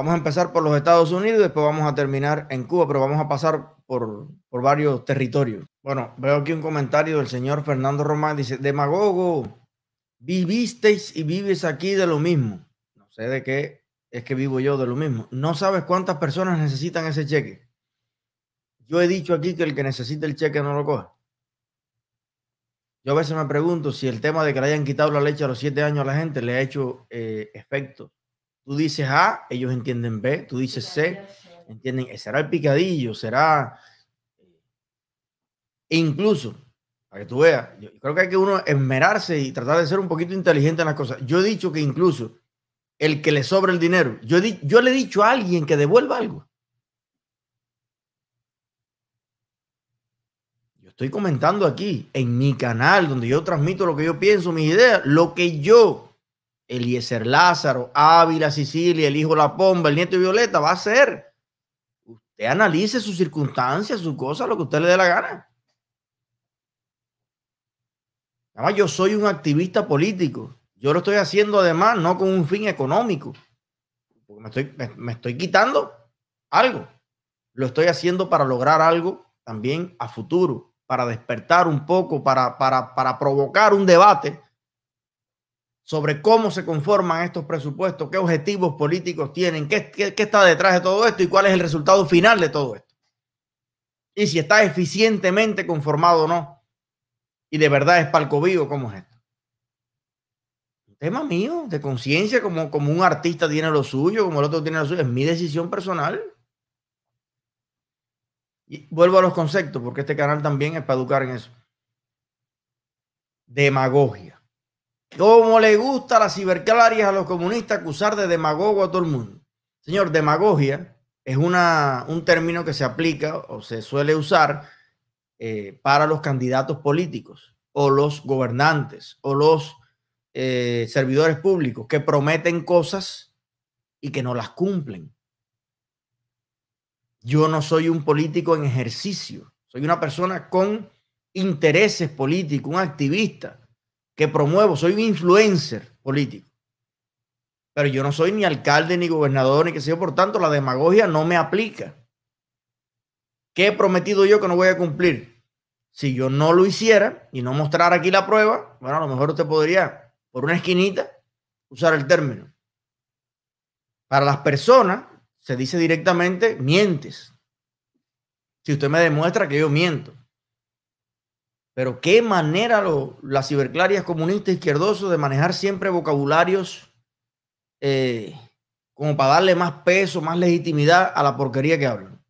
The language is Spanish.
Vamos a empezar por los Estados Unidos después vamos a terminar en Cuba, pero vamos a pasar por, por varios territorios. Bueno, veo aquí un comentario del señor Fernando Román. Dice, demagogo, vivisteis y vives aquí de lo mismo. No sé de qué es que vivo yo de lo mismo. No sabes cuántas personas necesitan ese cheque. Yo he dicho aquí que el que necesita el cheque no lo coja. Yo a veces me pregunto si el tema de que le hayan quitado la leche a los siete años a la gente le ha hecho eh, efecto. Tú dices A, ellos entienden B, tú dices C, entienden, eh, será el picadillo, será incluso, para que tú veas, yo creo que hay que uno esmerarse y tratar de ser un poquito inteligente en las cosas. Yo he dicho que incluso el que le sobra el dinero, yo, yo le he dicho a alguien que devuelva algo. Estoy comentando aquí en mi canal donde yo transmito lo que yo pienso, mis ideas, lo que yo, Eliezer Lázaro, Ávila, Sicilia, el hijo La Pomba, el nieto Violeta, va a hacer. Usted analice sus circunstancias, sus cosas, lo que usted le dé la gana. Además, yo soy un activista político. Yo lo estoy haciendo además no con un fin económico. Porque me estoy, me estoy quitando algo. Lo estoy haciendo para lograr algo también a futuro para despertar un poco, para, para, provocar un debate sobre cómo se conforman estos presupuestos, qué objetivos políticos tienen, qué, qué, está detrás de todo esto y cuál es el resultado final de todo esto. Y si está eficientemente conformado o no. Y de verdad es palco vivo, ¿cómo es esto? Tema mío, de conciencia, como, como un artista tiene lo suyo, como el otro tiene lo suyo, es mi decisión personal. Y vuelvo a los conceptos, porque este canal también es para educar en eso. Demagogia. Como le gusta a las ciberclarias a los comunistas acusar de demagogo a todo el mundo. Señor, demagogia es una, un término que se aplica o se suele usar eh, para los candidatos políticos o los gobernantes o los eh, servidores públicos que prometen cosas y que no las cumplen. Yo no soy un político en ejercicio, soy una persona con intereses políticos, un activista que promuevo, soy un influencer político. Pero yo no soy ni alcalde, ni gobernador, ni que sea, por tanto, la demagogia no me aplica. ¿Qué he prometido yo que no voy a cumplir? Si yo no lo hiciera y no mostrara aquí la prueba, bueno, a lo mejor usted podría, por una esquinita, usar el término. Para las personas se dice directamente, mientes. Si usted me demuestra que yo miento. Pero qué manera lo, las ciberclarias comunistas izquierdosos de manejar siempre vocabularios eh, como para darle más peso, más legitimidad a la porquería que hablan.